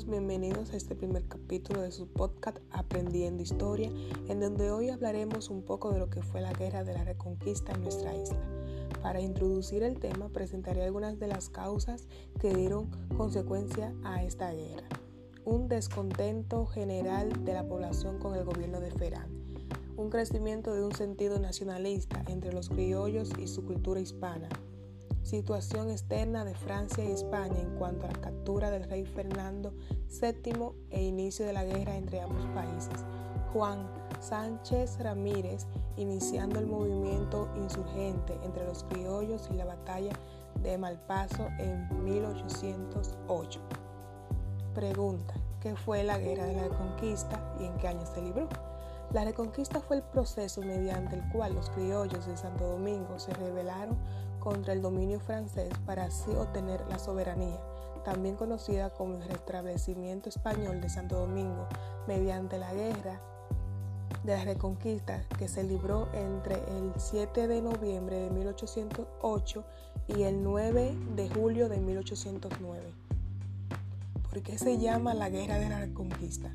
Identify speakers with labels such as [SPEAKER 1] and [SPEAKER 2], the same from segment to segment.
[SPEAKER 1] bienvenidos a este primer capítulo de su podcast Aprendiendo Historia, en donde hoy hablaremos un poco de lo que fue la Guerra de la Reconquista en nuestra isla. Para introducir el tema, presentaré algunas de las causas que dieron consecuencia a esta guerra. Un descontento general de la población con el gobierno de Ferán, un crecimiento de un sentido nacionalista entre los criollos y su cultura hispana, situación externa de Francia y España en cuanto a la captura del rey Fernando VII e inicio de la guerra entre ambos países. Juan Sánchez Ramírez iniciando el movimiento insurgente entre los criollos y la batalla de Malpaso en 1808. Pregunta, ¿qué fue la guerra de la reconquista y en qué año se libró? La reconquista fue el proceso mediante el cual los criollos de Santo Domingo se rebelaron contra el dominio francés para así obtener la soberanía, también conocida como el restablecimiento español de Santo Domingo, mediante la guerra de la Reconquista que se libró entre el 7 de noviembre de 1808 y el 9 de julio de 1809. ¿Por qué se llama la Guerra de la Reconquista?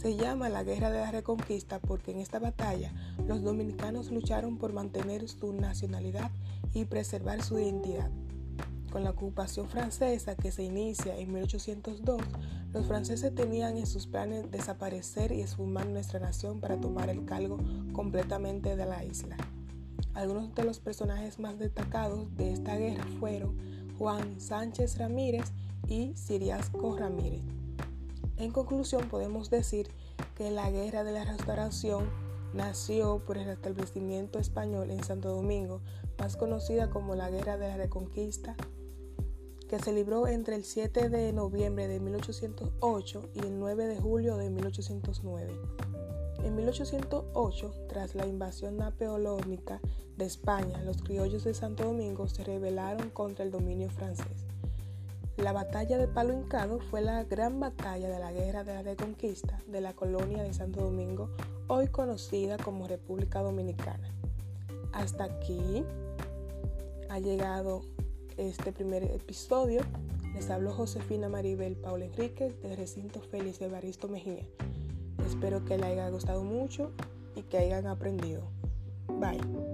[SPEAKER 1] Se llama la Guerra de la Reconquista porque en esta batalla los dominicanos lucharon por mantener su nacionalidad y preservar su identidad. Con la ocupación francesa que se inicia en 1802, los franceses tenían en sus planes desaparecer y esfumar nuestra nación para tomar el cargo completamente de la isla. Algunos de los personajes más destacados de esta guerra fueron Juan Sánchez Ramírez y Siriasco Ramírez. En conclusión, podemos decir que la guerra de la restauración nació por el establecimiento español en Santo Domingo, más conocida como la Guerra de la Reconquista, que se libró entre el 7 de noviembre de 1808 y el 9 de julio de 1809. En 1808, tras la invasión napoleónica de España, los criollos de Santo Domingo se rebelaron contra el dominio francés. La batalla de Palo Hincado fue la gran batalla de la Guerra de la Reconquista de la colonia de Santo Domingo, hoy conocida como República Dominicana. Hasta aquí ha llegado este primer episodio. Les hablo Josefina Maribel Paula Enríquez del recinto Félix Evaristo Mejía. Espero que les haya gustado mucho y que hayan aprendido. Bye.